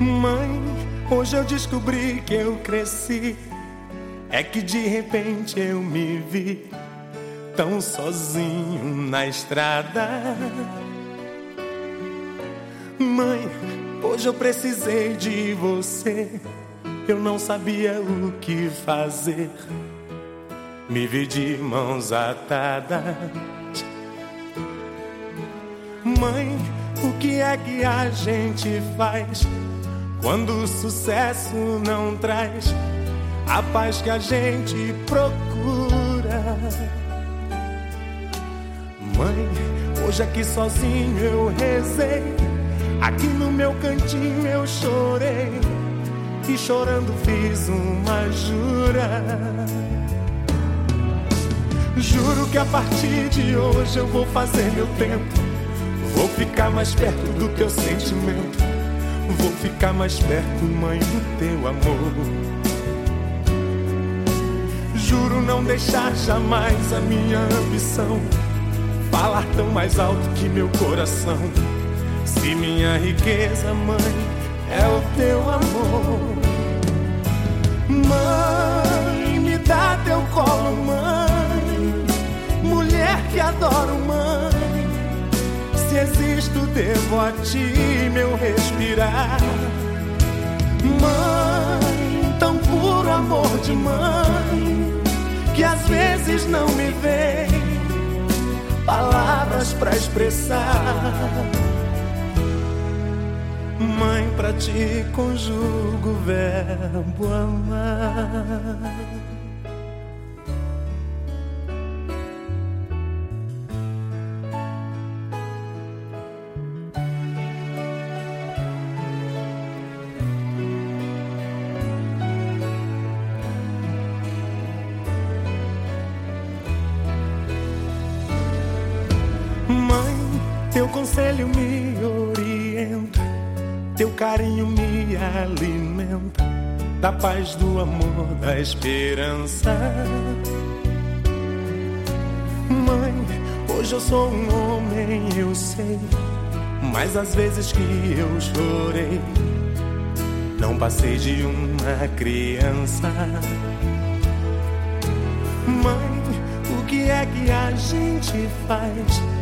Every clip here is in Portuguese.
Mãe, hoje eu descobri que eu cresci. É que de repente eu me vi tão sozinho na estrada. Mãe, hoje eu precisei de você. Eu não sabia o que fazer. Me vi de mãos atadas. Mãe, o que é que a gente faz? Quando o sucesso não traz a paz que a gente procura. Mãe, hoje aqui sozinho eu rezei. Aqui no meu cantinho eu chorei. E chorando fiz uma jura. Juro que a partir de hoje eu vou fazer meu tempo. Vou ficar mais perto do teu sentimento. Vou ficar mais perto, mãe, do teu amor. Juro não deixar jamais a minha ambição falar tão mais alto que meu coração. Se minha riqueza, mãe, é o teu amor. Mãe, me dá teu colo, mãe. Mulher que adoro, mãe. Se existo, devo a ti meu respirar. Mãe, tão puro amor de mãe, que às vezes não me vem para expressar. Mãe, pra ti conjugo o verbo amar. Teu conselho me orienta, teu carinho me alimenta, da paz, do amor, da esperança. Mãe, hoje eu sou um homem, eu sei, mas às vezes que eu chorei, não passei de uma criança. Mãe, o que é que a gente faz?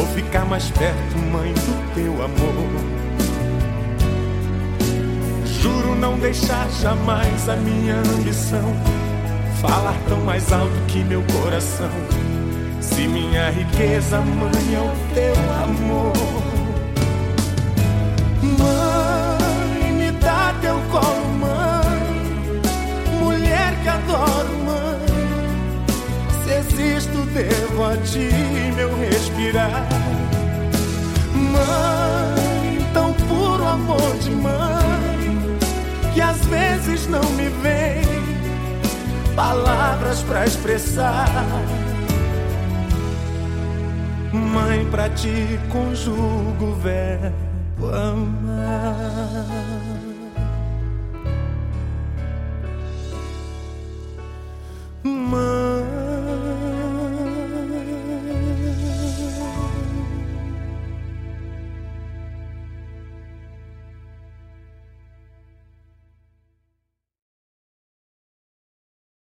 Vou ficar mais perto, mãe, do teu amor. Juro não deixar jamais a minha ambição falar tão mais alto que meu coração. Se minha riqueza, mãe, é o teu amor. Mãe, me dá teu colo, mãe. Mulher que adoro, mãe. Se existo, devo a ti meu respirar. Vezes não me vem palavras para expressar. Mãe, pra ti conjugo o verbo amar.